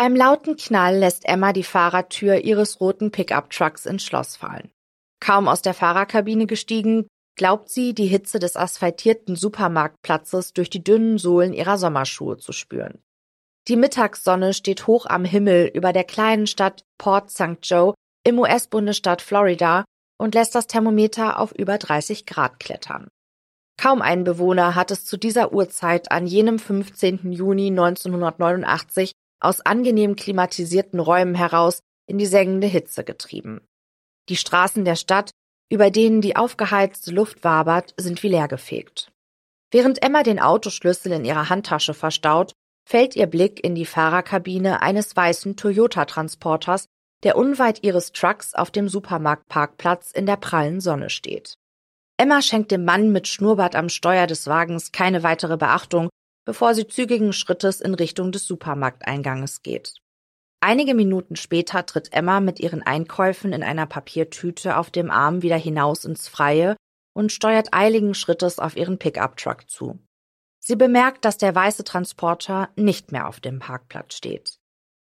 einem lauten Knall lässt Emma die Fahrertür ihres roten Pickup-Trucks ins Schloss fallen. Kaum aus der Fahrerkabine gestiegen, glaubt sie, die Hitze des asphaltierten Supermarktplatzes durch die dünnen Sohlen ihrer Sommerschuhe zu spüren. Die Mittagssonne steht hoch am Himmel über der kleinen Stadt Port St. Joe im US-Bundesstaat Florida und lässt das Thermometer auf über 30 Grad klettern. Kaum ein Bewohner hat es zu dieser Uhrzeit an jenem 15. Juni 1989 aus angenehm klimatisierten Räumen heraus in die sengende Hitze getrieben. Die Straßen der Stadt, über denen die aufgeheizte Luft wabert, sind wie leergefegt. Während Emma den Autoschlüssel in ihrer Handtasche verstaut, fällt ihr Blick in die Fahrerkabine eines weißen Toyota-Transporters, der unweit ihres Trucks auf dem Supermarktparkplatz in der prallen Sonne steht. Emma schenkt dem Mann mit Schnurrbart am Steuer des Wagens keine weitere Beachtung, bevor sie zügigen Schrittes in Richtung des Supermarkteinganges geht. Einige Minuten später tritt Emma mit ihren Einkäufen in einer Papiertüte auf dem Arm wieder hinaus ins Freie und steuert eiligen Schrittes auf ihren Pickup-Truck zu. Sie bemerkt, dass der weiße Transporter nicht mehr auf dem Parkplatz steht.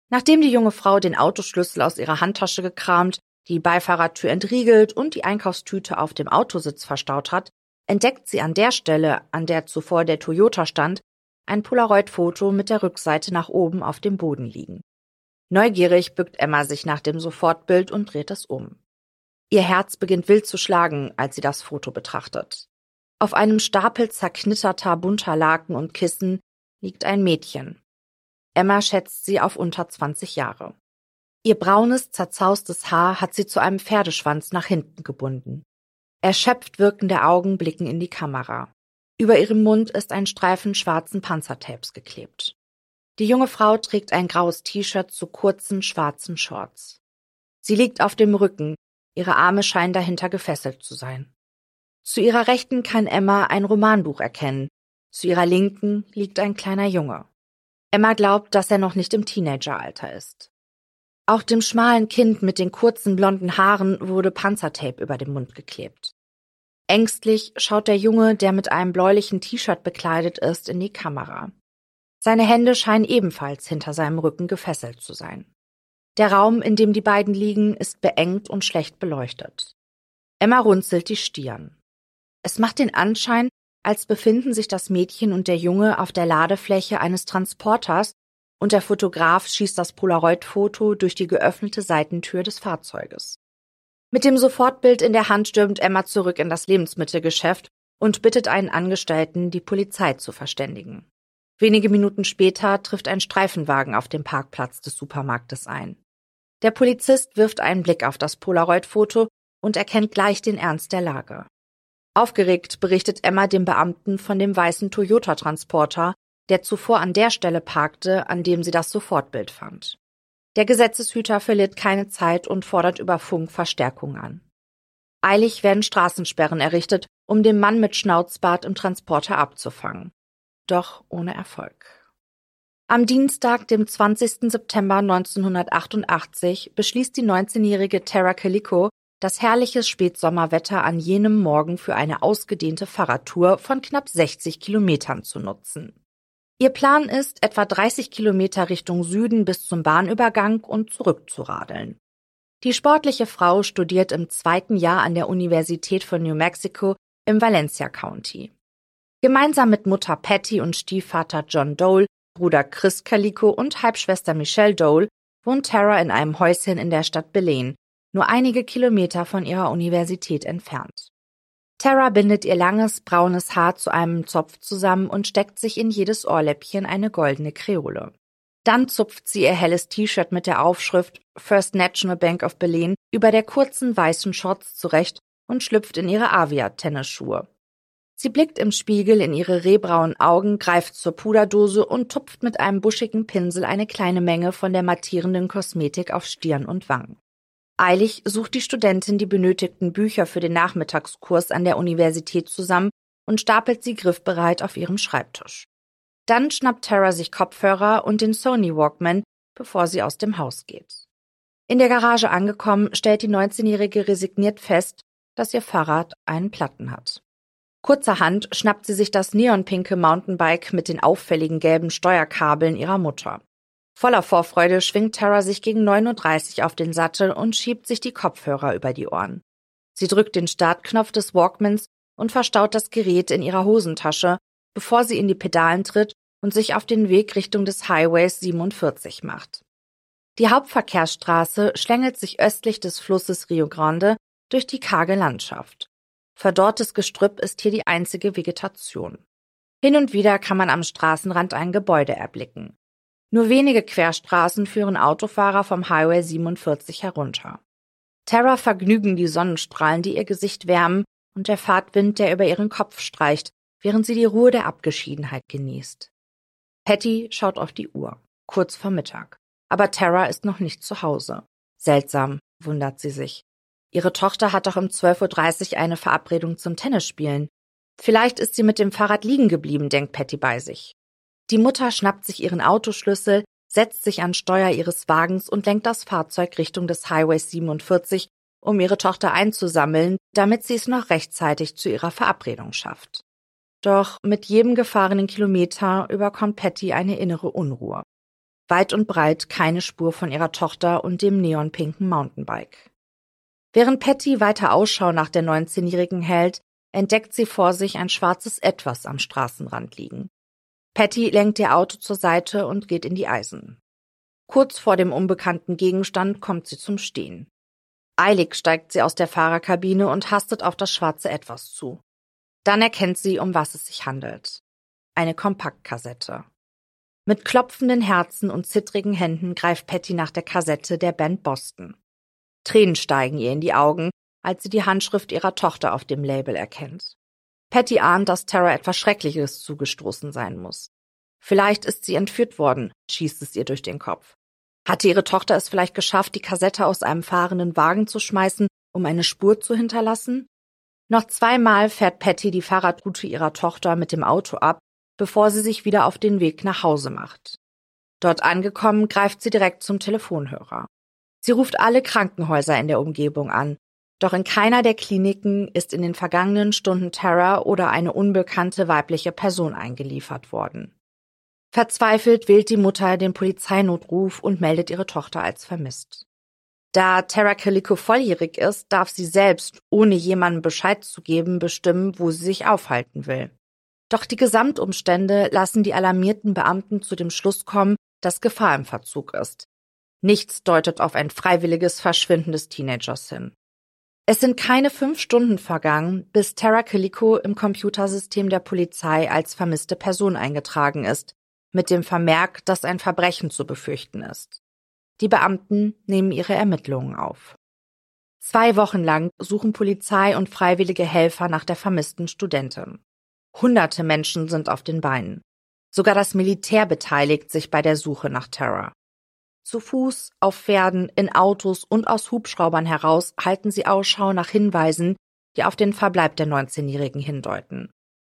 Nachdem die junge Frau den Autoschlüssel aus ihrer Handtasche gekramt, die Beifahrertür entriegelt und die Einkaufstüte auf dem Autositz verstaut hat, entdeckt sie an der Stelle, an der zuvor der Toyota stand, ein Polaroid-Foto mit der Rückseite nach oben auf dem Boden liegen. Neugierig bückt Emma sich nach dem Sofortbild und dreht es um. Ihr Herz beginnt wild zu schlagen, als sie das Foto betrachtet. Auf einem Stapel zerknitterter bunter Laken und Kissen liegt ein Mädchen. Emma schätzt sie auf unter 20 Jahre. Ihr braunes, zerzaustes Haar hat sie zu einem Pferdeschwanz nach hinten gebunden. Erschöpft wirkende Augen blicken in die Kamera. Über ihrem Mund ist ein Streifen schwarzen Panzertapes geklebt. Die junge Frau trägt ein graues T-Shirt zu kurzen schwarzen Shorts. Sie liegt auf dem Rücken, ihre Arme scheinen dahinter gefesselt zu sein. Zu ihrer Rechten kann Emma ein Romanbuch erkennen, zu ihrer Linken liegt ein kleiner Junge. Emma glaubt, dass er noch nicht im Teenageralter ist. Auch dem schmalen Kind mit den kurzen blonden Haaren wurde Panzertape über dem Mund geklebt. Ängstlich schaut der Junge, der mit einem bläulichen T-Shirt bekleidet ist, in die Kamera. Seine Hände scheinen ebenfalls hinter seinem Rücken gefesselt zu sein. Der Raum, in dem die beiden liegen, ist beengt und schlecht beleuchtet. Emma runzelt die Stirn. Es macht den Anschein, als befinden sich das Mädchen und der Junge auf der Ladefläche eines Transporters und der Fotograf schießt das Polaroid-Foto durch die geöffnete Seitentür des Fahrzeuges. Mit dem Sofortbild in der Hand stürmt Emma zurück in das Lebensmittelgeschäft und bittet einen Angestellten, die Polizei zu verständigen. Wenige Minuten später trifft ein Streifenwagen auf dem Parkplatz des Supermarktes ein. Der Polizist wirft einen Blick auf das Polaroid-Foto und erkennt gleich den Ernst der Lage. Aufgeregt berichtet Emma dem Beamten von dem weißen Toyota-Transporter, der zuvor an der Stelle parkte, an dem sie das Sofortbild fand. Der Gesetzeshüter verliert keine Zeit und fordert über Funk Verstärkung an. Eilig werden Straßensperren errichtet, um den Mann mit Schnauzbart im Transporter abzufangen. Doch ohne Erfolg. Am Dienstag, dem 20. September 1988, beschließt die 19-jährige Tara Calico, das herrliche Spätsommerwetter an jenem Morgen für eine ausgedehnte Fahrradtour von knapp 60 Kilometern zu nutzen. Ihr Plan ist, etwa 30 Kilometer Richtung Süden bis zum Bahnübergang und zurückzuradeln. Die sportliche Frau studiert im zweiten Jahr an der Universität von New Mexico im Valencia County. Gemeinsam mit Mutter Patty und Stiefvater John Dole Bruder Chris Calico und Halbschwester Michelle Dole wohnt Tara in einem Häuschen in der Stadt Belen, nur einige Kilometer von ihrer Universität entfernt. Tara bindet ihr langes, braunes Haar zu einem Zopf zusammen und steckt sich in jedes Ohrläppchen eine goldene Kreole. Dann zupft sie ihr helles T-Shirt mit der Aufschrift First National Bank of Belen über der kurzen weißen Shorts zurecht und schlüpft in ihre Avia-Tennisschuhe. Sie blickt im Spiegel in ihre rehbraunen Augen, greift zur Puderdose und tupft mit einem buschigen Pinsel eine kleine Menge von der mattierenden Kosmetik auf Stirn und Wangen. Eilig sucht die Studentin die benötigten Bücher für den Nachmittagskurs an der Universität zusammen und stapelt sie griffbereit auf ihrem Schreibtisch. Dann schnappt Tara sich Kopfhörer und den Sony Walkman, bevor sie aus dem Haus geht. In der Garage angekommen, stellt die 19-Jährige resigniert fest, dass ihr Fahrrad einen Platten hat. Kurzerhand schnappt sie sich das neonpinke Mountainbike mit den auffälligen gelben Steuerkabeln ihrer Mutter. Voller Vorfreude schwingt Tara sich gegen 9.30 Uhr auf den Sattel und schiebt sich die Kopfhörer über die Ohren. Sie drückt den Startknopf des Walkmans und verstaut das Gerät in ihrer Hosentasche, bevor sie in die Pedalen tritt und sich auf den Weg Richtung des Highways 47 macht. Die Hauptverkehrsstraße schlängelt sich östlich des Flusses Rio Grande durch die karge Landschaft. Verdorrtes Gestrüpp ist hier die einzige Vegetation. Hin und wieder kann man am Straßenrand ein Gebäude erblicken. Nur wenige Querstraßen führen Autofahrer vom Highway 47 herunter. Tara vergnügen die Sonnenstrahlen, die ihr Gesicht wärmen, und der Fahrtwind, der über ihren Kopf streicht, während sie die Ruhe der Abgeschiedenheit genießt. Patty schaut auf die Uhr, kurz vor Mittag. Aber Tara ist noch nicht zu Hause. Seltsam, wundert sie sich. Ihre Tochter hat doch um 12.30 Uhr eine Verabredung zum Tennisspielen. Vielleicht ist sie mit dem Fahrrad liegen geblieben, denkt Patty bei sich. Die Mutter schnappt sich ihren Autoschlüssel, setzt sich an Steuer ihres Wagens und lenkt das Fahrzeug Richtung des Highways 47, um ihre Tochter einzusammeln, damit sie es noch rechtzeitig zu ihrer Verabredung schafft. Doch mit jedem gefahrenen Kilometer überkommt Patty eine innere Unruhe. Weit und breit keine Spur von ihrer Tochter und dem neonpinken Mountainbike. Während Patty weiter Ausschau nach der 19-Jährigen hält, entdeckt sie vor sich ein schwarzes Etwas am Straßenrand liegen. Patty lenkt ihr Auto zur Seite und geht in die Eisen. Kurz vor dem unbekannten Gegenstand kommt sie zum Stehen. Eilig steigt sie aus der Fahrerkabine und hastet auf das schwarze Etwas zu. Dann erkennt sie, um was es sich handelt. Eine Kompaktkassette. Mit klopfenden Herzen und zittrigen Händen greift Patty nach der Kassette der Band Boston. Tränen steigen ihr in die Augen, als sie die Handschrift ihrer Tochter auf dem Label erkennt. Patty ahnt, dass Tara etwas Schreckliches zugestoßen sein muss. Vielleicht ist sie entführt worden, schießt es ihr durch den Kopf. Hatte ihre Tochter es vielleicht geschafft, die Kassette aus einem fahrenden Wagen zu schmeißen, um eine Spur zu hinterlassen? Noch zweimal fährt Patty die Fahrradroute ihrer Tochter mit dem Auto ab, bevor sie sich wieder auf den Weg nach Hause macht. Dort angekommen, greift sie direkt zum Telefonhörer. Sie ruft alle Krankenhäuser in der Umgebung an. Doch in keiner der Kliniken ist in den vergangenen Stunden Terror oder eine unbekannte weibliche Person eingeliefert worden. Verzweifelt wählt die Mutter den Polizeinotruf und meldet ihre Tochter als vermisst. Da Tara Calico volljährig ist, darf sie selbst, ohne jemandem Bescheid zu geben, bestimmen, wo sie sich aufhalten will. Doch die Gesamtumstände lassen die alarmierten Beamten zu dem Schluss kommen, dass Gefahr im Verzug ist. Nichts deutet auf ein freiwilliges Verschwinden des Teenagers hin. Es sind keine fünf Stunden vergangen, bis Tara Calico im Computersystem der Polizei als vermisste Person eingetragen ist, mit dem Vermerk, dass ein Verbrechen zu befürchten ist. Die Beamten nehmen ihre Ermittlungen auf. Zwei Wochen lang suchen Polizei und freiwillige Helfer nach der vermissten Studentin. Hunderte Menschen sind auf den Beinen. Sogar das Militär beteiligt sich bei der Suche nach Tara. Zu Fuß, auf Pferden, in Autos und aus Hubschraubern heraus halten sie Ausschau nach Hinweisen, die auf den Verbleib der 19-Jährigen hindeuten.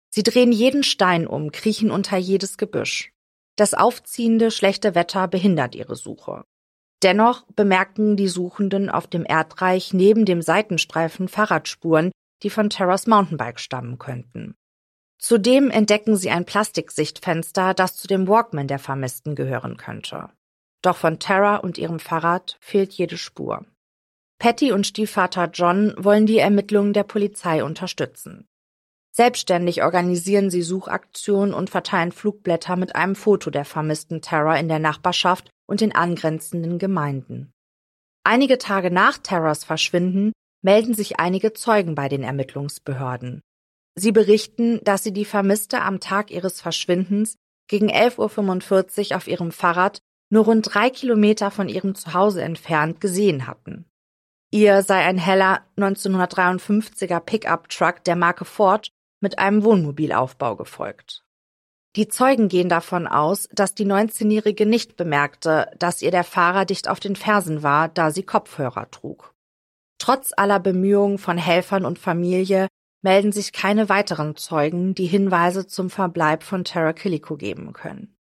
Sie drehen jeden Stein um, kriechen unter jedes Gebüsch. Das aufziehende schlechte Wetter behindert ihre Suche. Dennoch bemerken die Suchenden auf dem Erdreich neben dem Seitenstreifen Fahrradspuren, die von Terras Mountainbike stammen könnten. Zudem entdecken sie ein Plastiksichtfenster, das zu dem Walkman der Vermissten gehören könnte. Doch von Tara und ihrem Fahrrad fehlt jede Spur. Patty und Stiefvater John wollen die Ermittlungen der Polizei unterstützen. Selbstständig organisieren sie Suchaktionen und verteilen Flugblätter mit einem Foto der vermissten Tara in der Nachbarschaft und den angrenzenden Gemeinden. Einige Tage nach Terras Verschwinden melden sich einige Zeugen bei den Ermittlungsbehörden. Sie berichten, dass sie die Vermisste am Tag ihres Verschwindens gegen 11.45 Uhr auf ihrem Fahrrad nur rund drei Kilometer von ihrem Zuhause entfernt gesehen hatten. Ihr sei ein heller 1953er Pickup-Truck der Marke Ford mit einem Wohnmobilaufbau gefolgt. Die Zeugen gehen davon aus, dass die 19-Jährige nicht bemerkte, dass ihr der Fahrer dicht auf den Fersen war, da sie Kopfhörer trug. Trotz aller Bemühungen von Helfern und Familie melden sich keine weiteren Zeugen, die Hinweise zum Verbleib von Tara Killico geben können.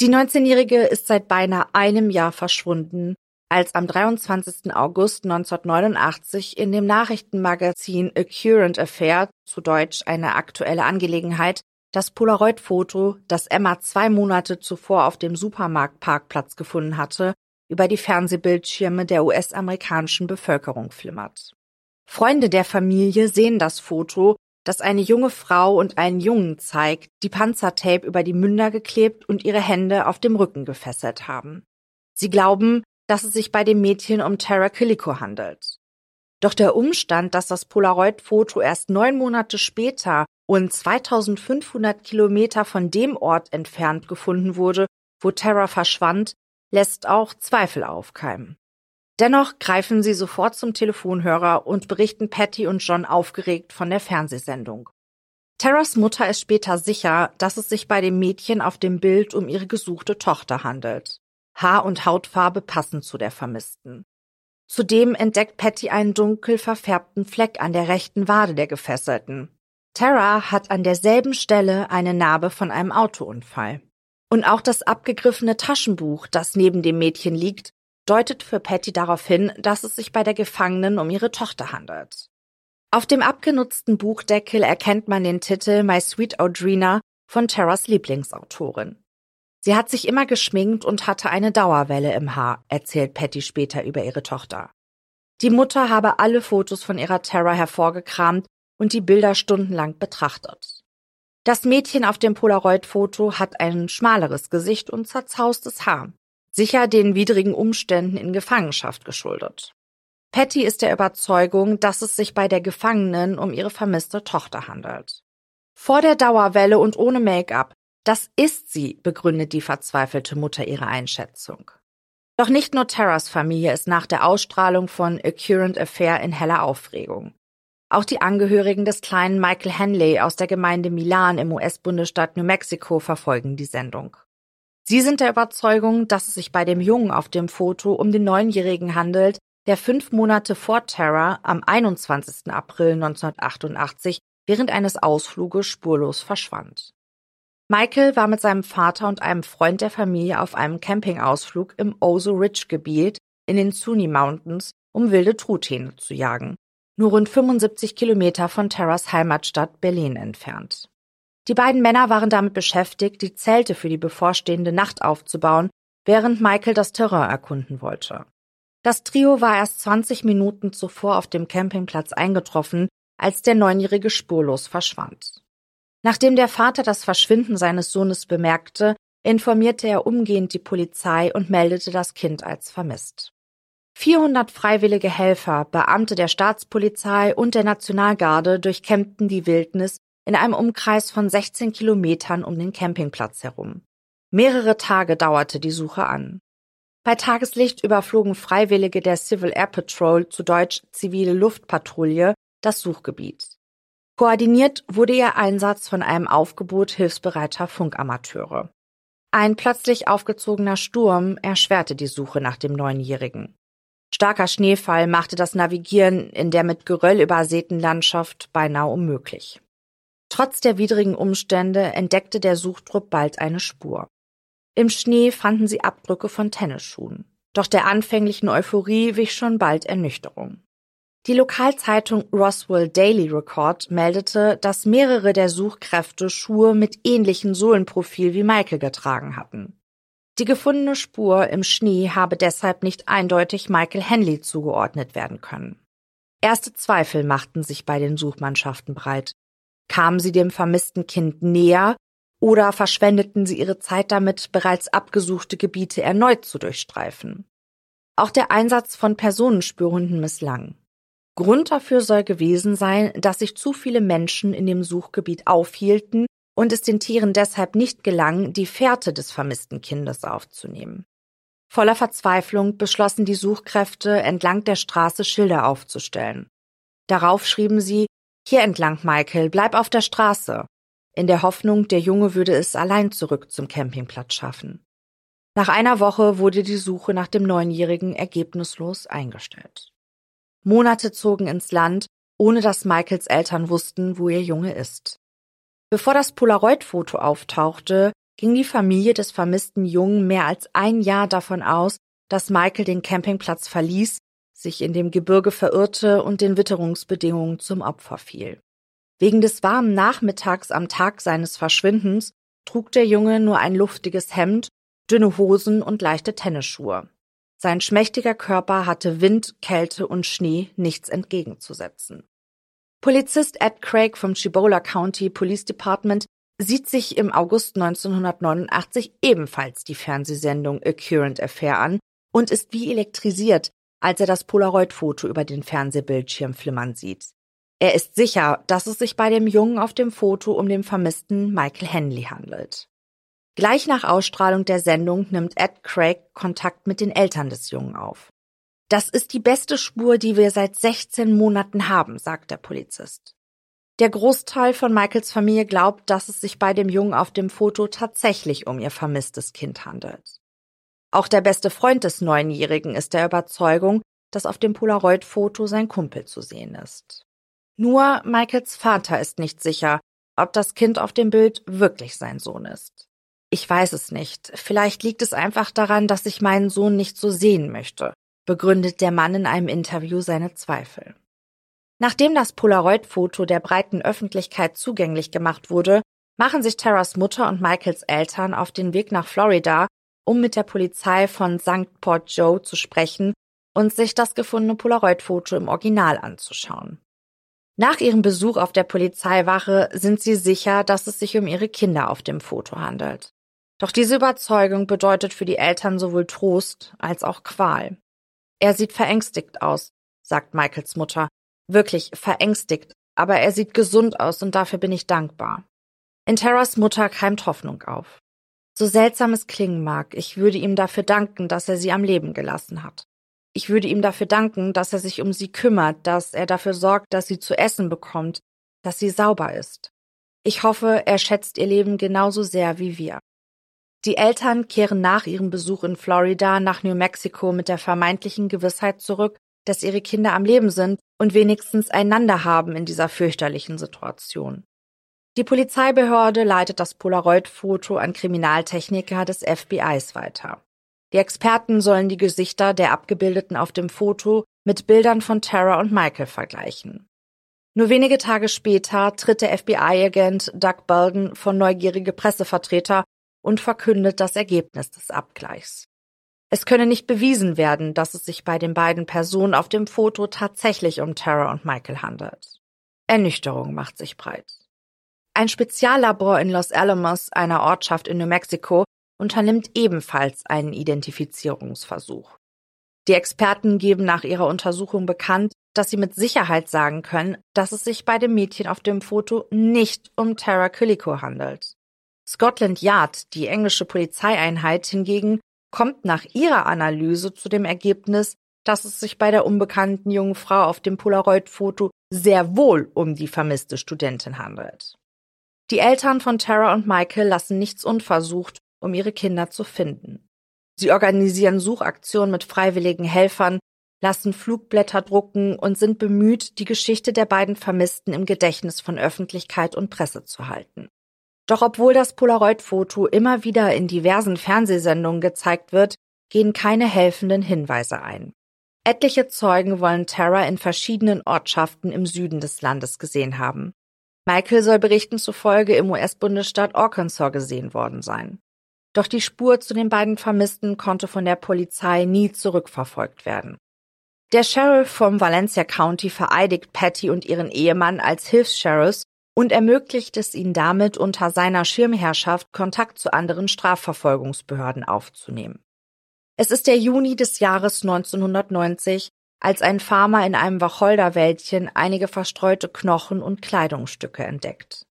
Die 19-Jährige ist seit beinahe einem Jahr verschwunden, als am 23. August 1989 in dem Nachrichtenmagazin A Current Affair, zu Deutsch eine aktuelle Angelegenheit, das Polaroid-Foto, das Emma zwei Monate zuvor auf dem Supermarktparkplatz gefunden hatte, über die Fernsehbildschirme der US-amerikanischen Bevölkerung flimmert. Freunde der Familie sehen das Foto, das eine junge Frau und einen Jungen zeigt, die Panzertape über die Münder geklebt und ihre Hände auf dem Rücken gefesselt haben. Sie glauben, dass es sich bei dem Mädchen um Tara Killico handelt. Doch der Umstand, dass das Polaroid-Foto erst neun Monate später und 2500 Kilometer von dem Ort entfernt gefunden wurde, wo Tara verschwand, lässt auch Zweifel aufkeimen. Dennoch greifen sie sofort zum Telefonhörer und berichten Patty und John aufgeregt von der Fernsehsendung. Terras Mutter ist später sicher, dass es sich bei dem Mädchen auf dem Bild um ihre gesuchte Tochter handelt. Haar- und Hautfarbe passen zu der Vermissten. Zudem entdeckt Patty einen dunkel verfärbten Fleck an der rechten Wade der Gefesselten. Tara hat an derselben Stelle eine Narbe von einem Autounfall. Und auch das abgegriffene Taschenbuch, das neben dem Mädchen liegt, deutet für Patty darauf hin, dass es sich bei der Gefangenen um ihre Tochter handelt. Auf dem abgenutzten Buchdeckel erkennt man den Titel My Sweet Audrina von Terras Lieblingsautorin. Sie hat sich immer geschminkt und hatte eine Dauerwelle im Haar, erzählt Patty später über ihre Tochter. Die Mutter habe alle Fotos von ihrer Terra hervorgekramt und die Bilder stundenlang betrachtet. Das Mädchen auf dem Polaroid-Foto hat ein schmaleres Gesicht und zerzaustes Haar sicher den widrigen Umständen in Gefangenschaft geschuldet. Patty ist der Überzeugung, dass es sich bei der Gefangenen um ihre vermisste Tochter handelt. Vor der Dauerwelle und ohne Make-up, das ist sie, begründet die verzweifelte Mutter ihre Einschätzung. Doch nicht nur Terras Familie ist nach der Ausstrahlung von A Current Affair in heller Aufregung. Auch die Angehörigen des kleinen Michael Henley aus der Gemeinde Milan im US-Bundesstaat New Mexico verfolgen die Sendung. Sie sind der Überzeugung, dass es sich bei dem Jungen auf dem Foto um den Neunjährigen handelt, der fünf Monate vor Terra am 21. April 1988 während eines Ausfluges spurlos verschwand. Michael war mit seinem Vater und einem Freund der Familie auf einem Campingausflug im Oso Ridge Gebiet in den Zuni Mountains, um wilde Truthähne zu jagen, nur rund 75 Kilometer von Terras Heimatstadt Berlin entfernt. Die beiden Männer waren damit beschäftigt, die Zelte für die bevorstehende Nacht aufzubauen, während Michael das Terrain erkunden wollte. Das Trio war erst 20 Minuten zuvor auf dem Campingplatz eingetroffen, als der Neunjährige spurlos verschwand. Nachdem der Vater das Verschwinden seines Sohnes bemerkte, informierte er umgehend die Polizei und meldete das Kind als vermisst. 400 freiwillige Helfer, Beamte der Staatspolizei und der Nationalgarde durchkämmten die Wildnis in einem Umkreis von 16 Kilometern um den Campingplatz herum. Mehrere Tage dauerte die Suche an. Bei Tageslicht überflogen Freiwillige der Civil Air Patrol, zu Deutsch zivile Luftpatrouille, das Suchgebiet. Koordiniert wurde ihr Einsatz von einem Aufgebot hilfsbereiter Funkamateure. Ein plötzlich aufgezogener Sturm erschwerte die Suche nach dem Neunjährigen. Starker Schneefall machte das Navigieren in der mit Geröll übersäten Landschaft beinahe unmöglich. Trotz der widrigen Umstände entdeckte der Suchtrupp bald eine Spur. Im Schnee fanden sie Abdrücke von Tennisschuhen. Doch der anfänglichen Euphorie wich schon bald Ernüchterung. Die Lokalzeitung Roswell Daily Record meldete, dass mehrere der Suchkräfte Schuhe mit ähnlichem Sohlenprofil wie Michael getragen hatten. Die gefundene Spur im Schnee habe deshalb nicht eindeutig Michael Henley zugeordnet werden können. Erste Zweifel machten sich bei den Suchmannschaften breit. Kamen sie dem vermissten Kind näher oder verschwendeten sie ihre Zeit damit, bereits abgesuchte Gebiete erneut zu durchstreifen? Auch der Einsatz von Personenspürhunden misslang. Grund dafür soll gewesen sein, dass sich zu viele Menschen in dem Suchgebiet aufhielten und es den Tieren deshalb nicht gelang, die Fährte des vermissten Kindes aufzunehmen. Voller Verzweiflung beschlossen die Suchkräfte, entlang der Straße Schilder aufzustellen. Darauf schrieben sie, hier entlang, Michael, bleib auf der Straße in der Hoffnung, der Junge würde es allein zurück zum Campingplatz schaffen. Nach einer Woche wurde die Suche nach dem Neunjährigen ergebnislos eingestellt. Monate zogen ins Land, ohne dass Michaels Eltern wussten, wo ihr Junge ist. Bevor das Polaroid-Foto auftauchte, ging die Familie des vermissten Jungen mehr als ein Jahr davon aus, dass Michael den Campingplatz verließ, sich in dem Gebirge verirrte und den Witterungsbedingungen zum Opfer fiel. Wegen des warmen Nachmittags am Tag seines Verschwindens trug der Junge nur ein luftiges Hemd, dünne Hosen und leichte Tennisschuhe. Sein schmächtiger Körper hatte Wind, Kälte und Schnee nichts entgegenzusetzen. Polizist Ed Craig vom Cibola County Police Department sieht sich im August 1989 ebenfalls die Fernsehsendung A Current Affair an und ist wie elektrisiert, als er das Polaroid-Foto über den Fernsehbildschirm flimmern sieht. Er ist sicher, dass es sich bei dem Jungen auf dem Foto um den vermissten Michael Henley handelt. Gleich nach Ausstrahlung der Sendung nimmt Ed Craig Kontakt mit den Eltern des Jungen auf. Das ist die beste Spur, die wir seit 16 Monaten haben, sagt der Polizist. Der Großteil von Michaels Familie glaubt, dass es sich bei dem Jungen auf dem Foto tatsächlich um ihr vermisstes Kind handelt. Auch der beste Freund des Neunjährigen ist der Überzeugung, dass auf dem Polaroid-Foto sein Kumpel zu sehen ist. Nur Michaels Vater ist nicht sicher, ob das Kind auf dem Bild wirklich sein Sohn ist. Ich weiß es nicht. Vielleicht liegt es einfach daran, dass ich meinen Sohn nicht so sehen möchte, begründet der Mann in einem Interview seine Zweifel. Nachdem das Polaroid-Foto der breiten Öffentlichkeit zugänglich gemacht wurde, machen sich Terras Mutter und Michaels Eltern auf den Weg nach Florida, um mit der Polizei von St. Port Joe zu sprechen und sich das gefundene Polaroid-Foto im Original anzuschauen. Nach ihrem Besuch auf der Polizeiwache sind sie sicher, dass es sich um ihre Kinder auf dem Foto handelt. Doch diese Überzeugung bedeutet für die Eltern sowohl Trost als auch Qual. Er sieht verängstigt aus, sagt Michaels Mutter. Wirklich verängstigt, aber er sieht gesund aus und dafür bin ich dankbar. In Terras Mutter keimt Hoffnung auf. So seltsam es klingen mag, ich würde ihm dafür danken, dass er sie am Leben gelassen hat. Ich würde ihm dafür danken, dass er sich um sie kümmert, dass er dafür sorgt, dass sie zu essen bekommt, dass sie sauber ist. Ich hoffe, er schätzt ihr Leben genauso sehr wie wir. Die Eltern kehren nach ihrem Besuch in Florida nach New Mexico mit der vermeintlichen Gewissheit zurück, dass ihre Kinder am Leben sind und wenigstens einander haben in dieser fürchterlichen Situation. Die Polizeibehörde leitet das Polaroid-Foto an Kriminaltechniker des FBIs weiter. Die Experten sollen die Gesichter der Abgebildeten auf dem Foto mit Bildern von Tara und Michael vergleichen. Nur wenige Tage später tritt der FBI-Agent Doug Belden von neugierige Pressevertreter und verkündet das Ergebnis des Abgleichs. Es könne nicht bewiesen werden, dass es sich bei den beiden Personen auf dem Foto tatsächlich um Tara und Michael handelt. Ernüchterung macht sich breit. Ein Speziallabor in Los Alamos, einer Ortschaft in New Mexico, unternimmt ebenfalls einen Identifizierungsversuch. Die Experten geben nach ihrer Untersuchung bekannt, dass sie mit Sicherheit sagen können, dass es sich bei dem Mädchen auf dem Foto nicht um Tara Killico handelt. Scotland Yard, die englische Polizeieinheit hingegen, kommt nach ihrer Analyse zu dem Ergebnis, dass es sich bei der unbekannten jungen Frau auf dem Polaroid-Foto sehr wohl um die vermisste Studentin handelt. Die Eltern von Tara und Michael lassen nichts unversucht, um ihre Kinder zu finden. Sie organisieren Suchaktionen mit freiwilligen Helfern, lassen Flugblätter drucken und sind bemüht, die Geschichte der beiden Vermissten im Gedächtnis von Öffentlichkeit und Presse zu halten. Doch obwohl das Polaroid-Foto immer wieder in diversen Fernsehsendungen gezeigt wird, gehen keine helfenden Hinweise ein. Etliche Zeugen wollen Tara in verschiedenen Ortschaften im Süden des Landes gesehen haben. Michael soll Berichten zufolge im US-Bundesstaat Arkansas gesehen worden sein. Doch die Spur zu den beiden Vermissten konnte von der Polizei nie zurückverfolgt werden. Der Sheriff vom Valencia County vereidigt Patty und ihren Ehemann als Hilfs-Sheriffs und ermöglicht es ihnen damit, unter seiner Schirmherrschaft Kontakt zu anderen Strafverfolgungsbehörden aufzunehmen. Es ist der Juni des Jahres 1990, als ein Farmer in einem Wacholderwäldchen einige verstreute Knochen und Kleidungsstücke entdeckt.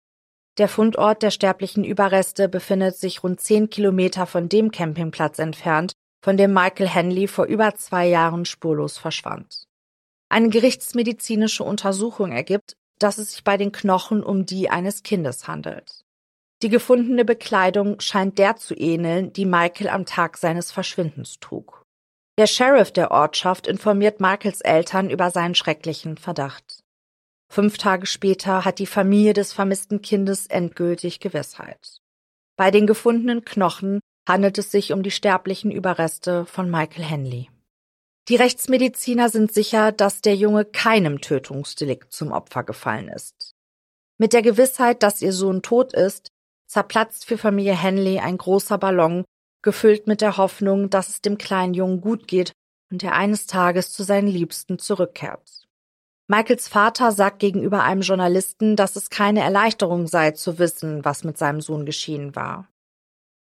Der Fundort der sterblichen Überreste befindet sich rund zehn Kilometer von dem Campingplatz entfernt, von dem Michael Henley vor über zwei Jahren spurlos verschwand. Eine gerichtsmedizinische Untersuchung ergibt, dass es sich bei den Knochen um die eines Kindes handelt. Die gefundene Bekleidung scheint der zu ähneln, die Michael am Tag seines Verschwindens trug. Der Sheriff der Ortschaft informiert Michaels Eltern über seinen schrecklichen Verdacht. Fünf Tage später hat die Familie des vermissten Kindes endgültig Gewissheit. Bei den gefundenen Knochen handelt es sich um die sterblichen Überreste von Michael Henley. Die Rechtsmediziner sind sicher, dass der Junge keinem Tötungsdelikt zum Opfer gefallen ist. Mit der Gewissheit, dass ihr Sohn tot ist, zerplatzt für Familie Henley ein großer Ballon, gefüllt mit der Hoffnung, dass es dem kleinen Jungen gut geht und er eines Tages zu seinen Liebsten zurückkehrt. Michaels Vater sagt gegenüber einem Journalisten, dass es keine Erleichterung sei zu wissen, was mit seinem Sohn geschehen war.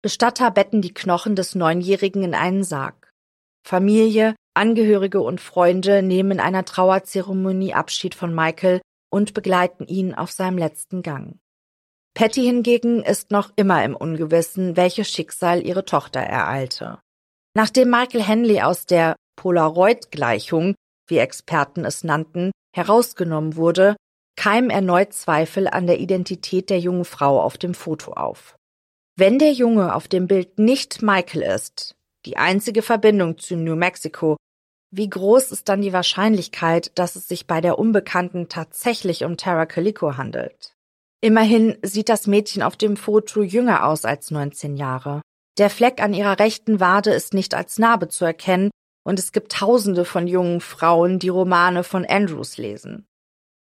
Bestatter betten die Knochen des Neunjährigen in einen Sarg. Familie, Angehörige und Freunde nehmen in einer Trauerzeremonie Abschied von Michael und begleiten ihn auf seinem letzten Gang. Patty hingegen ist noch immer im Ungewissen, welches Schicksal ihre Tochter ereilte. Nachdem Michael Henley aus der Polaroid-Gleichung, wie Experten es nannten, herausgenommen wurde, keimen erneut Zweifel an der Identität der jungen Frau auf dem Foto auf. Wenn der Junge auf dem Bild nicht Michael ist, die einzige Verbindung zu New Mexico. Wie groß ist dann die Wahrscheinlichkeit, dass es sich bei der Unbekannten tatsächlich um Tara Calico handelt? Immerhin sieht das Mädchen auf dem Foto jünger aus als 19 Jahre. Der Fleck an ihrer rechten Wade ist nicht als Narbe zu erkennen und es gibt tausende von jungen Frauen, die Romane von Andrews lesen.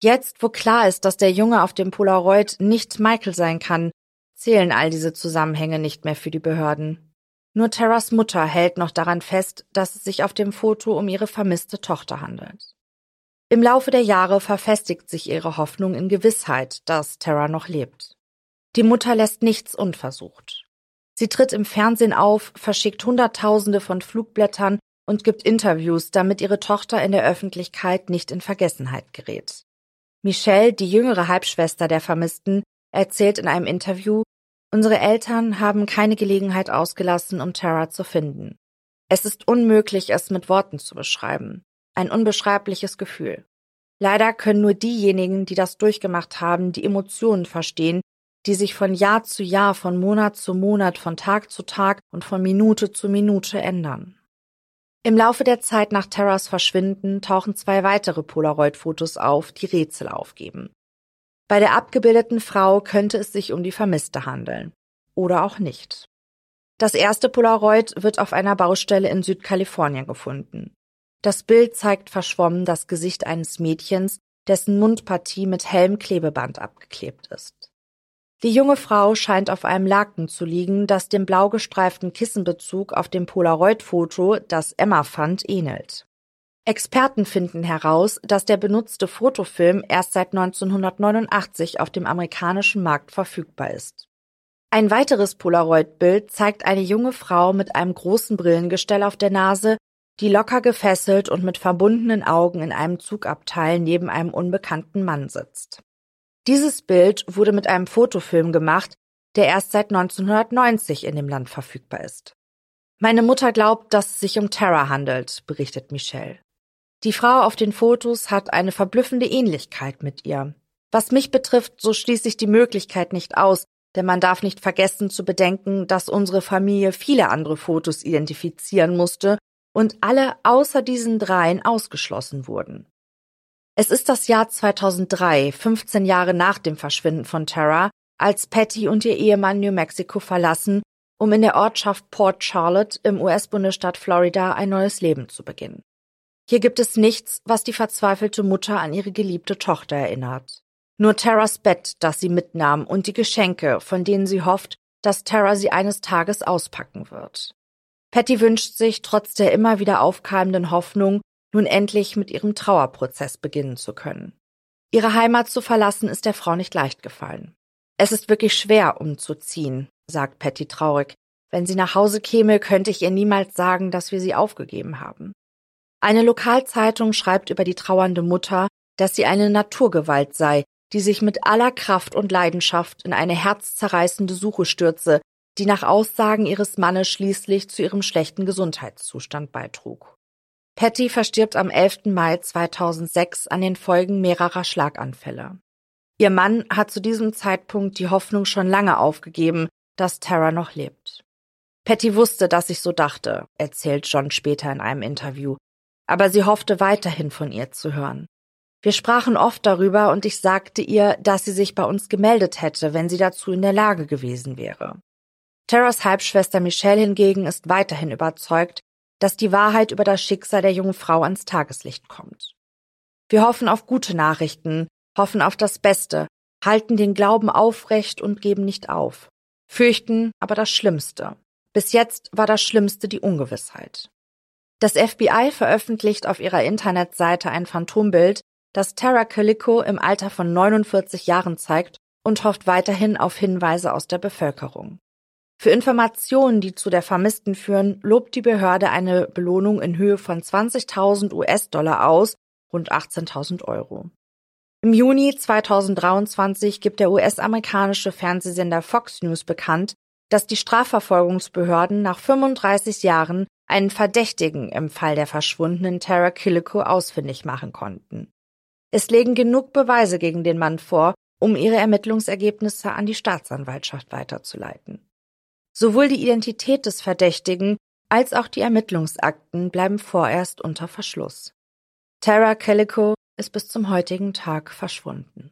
Jetzt, wo klar ist, dass der Junge auf dem Polaroid nicht Michael sein kann, zählen all diese Zusammenhänge nicht mehr für die Behörden. Nur Terras Mutter hält noch daran fest, dass es sich auf dem Foto um ihre vermisste Tochter handelt. Im Laufe der Jahre verfestigt sich ihre Hoffnung in Gewissheit, dass Terra noch lebt. Die Mutter lässt nichts unversucht. Sie tritt im Fernsehen auf, verschickt Hunderttausende von Flugblättern und gibt Interviews, damit ihre Tochter in der Öffentlichkeit nicht in Vergessenheit gerät. Michelle, die jüngere Halbschwester der Vermissten, erzählt in einem Interview, Unsere Eltern haben keine Gelegenheit ausgelassen, um Tara zu finden. Es ist unmöglich, es mit Worten zu beschreiben. Ein unbeschreibliches Gefühl. Leider können nur diejenigen, die das durchgemacht haben, die Emotionen verstehen, die sich von Jahr zu Jahr, von Monat zu Monat, von Tag zu Tag und von Minute zu Minute ändern. Im Laufe der Zeit nach Terras Verschwinden tauchen zwei weitere Polaroid-Fotos auf, die Rätsel aufgeben. Bei der abgebildeten Frau könnte es sich um die Vermisste handeln. Oder auch nicht. Das erste Polaroid wird auf einer Baustelle in Südkalifornien gefunden. Das Bild zeigt verschwommen das Gesicht eines Mädchens, dessen Mundpartie mit hellem Klebeband abgeklebt ist. Die junge Frau scheint auf einem Laken zu liegen, das dem blau gestreiften Kissenbezug auf dem Polaroid-Foto, das Emma fand, ähnelt. Experten finden heraus, dass der benutzte Fotofilm erst seit 1989 auf dem amerikanischen Markt verfügbar ist. Ein weiteres Polaroid-Bild zeigt eine junge Frau mit einem großen Brillengestell auf der Nase, die locker gefesselt und mit verbundenen Augen in einem Zugabteil neben einem unbekannten Mann sitzt. Dieses Bild wurde mit einem Fotofilm gemacht, der erst seit 1990 in dem Land verfügbar ist. Meine Mutter glaubt, dass es sich um Tara handelt, berichtet Michelle. Die Frau auf den Fotos hat eine verblüffende Ähnlichkeit mit ihr. Was mich betrifft, so schließe ich die Möglichkeit nicht aus, denn man darf nicht vergessen zu bedenken, dass unsere Familie viele andere Fotos identifizieren musste und alle außer diesen dreien ausgeschlossen wurden. Es ist das Jahr 2003, 15 Jahre nach dem Verschwinden von Tara, als Patty und ihr Ehemann New Mexico verlassen, um in der Ortschaft Port Charlotte im US-Bundesstaat Florida ein neues Leben zu beginnen. Hier gibt es nichts, was die verzweifelte Mutter an ihre geliebte Tochter erinnert. Nur Terras Bett, das sie mitnahm, und die Geschenke, von denen sie hofft, dass Tara sie eines Tages auspacken wird. Patty wünscht sich, trotz der immer wieder aufkeimenden Hoffnung, nun endlich mit ihrem Trauerprozess beginnen zu können. Ihre Heimat zu verlassen ist der Frau nicht leicht gefallen. Es ist wirklich schwer, umzuziehen, sagt Patty traurig. Wenn sie nach Hause käme, könnte ich ihr niemals sagen, dass wir sie aufgegeben haben. Eine Lokalzeitung schreibt über die trauernde Mutter, dass sie eine Naturgewalt sei, die sich mit aller Kraft und Leidenschaft in eine herzzerreißende Suche stürze, die nach Aussagen ihres Mannes schließlich zu ihrem schlechten Gesundheitszustand beitrug. Patty verstirbt am 11. Mai 2006 an den Folgen mehrerer Schlaganfälle. Ihr Mann hat zu diesem Zeitpunkt die Hoffnung schon lange aufgegeben, dass Tara noch lebt. Patty wusste, dass ich so dachte, erzählt John später in einem Interview, aber sie hoffte weiterhin von ihr zu hören. Wir sprachen oft darüber und ich sagte ihr, dass sie sich bei uns gemeldet hätte, wenn sie dazu in der Lage gewesen wäre. Terras Halbschwester Michelle hingegen ist weiterhin überzeugt, dass die Wahrheit über das Schicksal der jungen Frau ans Tageslicht kommt. Wir hoffen auf gute Nachrichten, hoffen auf das Beste, halten den Glauben aufrecht und geben nicht auf, fürchten aber das Schlimmste. Bis jetzt war das Schlimmste die Ungewissheit. Das FBI veröffentlicht auf ihrer Internetseite ein Phantombild, das Tara Calico im Alter von 49 Jahren zeigt und hofft weiterhin auf Hinweise aus der Bevölkerung. Für Informationen, die zu der Vermissten führen, lobt die Behörde eine Belohnung in Höhe von 20.000 US-Dollar aus, rund 18.000 Euro. Im Juni 2023 gibt der US-amerikanische Fernsehsender Fox News bekannt, dass die Strafverfolgungsbehörden nach 35 Jahren einen Verdächtigen im Fall der verschwundenen Tara Killico ausfindig machen konnten. Es legen genug Beweise gegen den Mann vor, um ihre Ermittlungsergebnisse an die Staatsanwaltschaft weiterzuleiten. Sowohl die Identität des Verdächtigen als auch die Ermittlungsakten bleiben vorerst unter Verschluss. Tara Calico ist bis zum heutigen Tag verschwunden.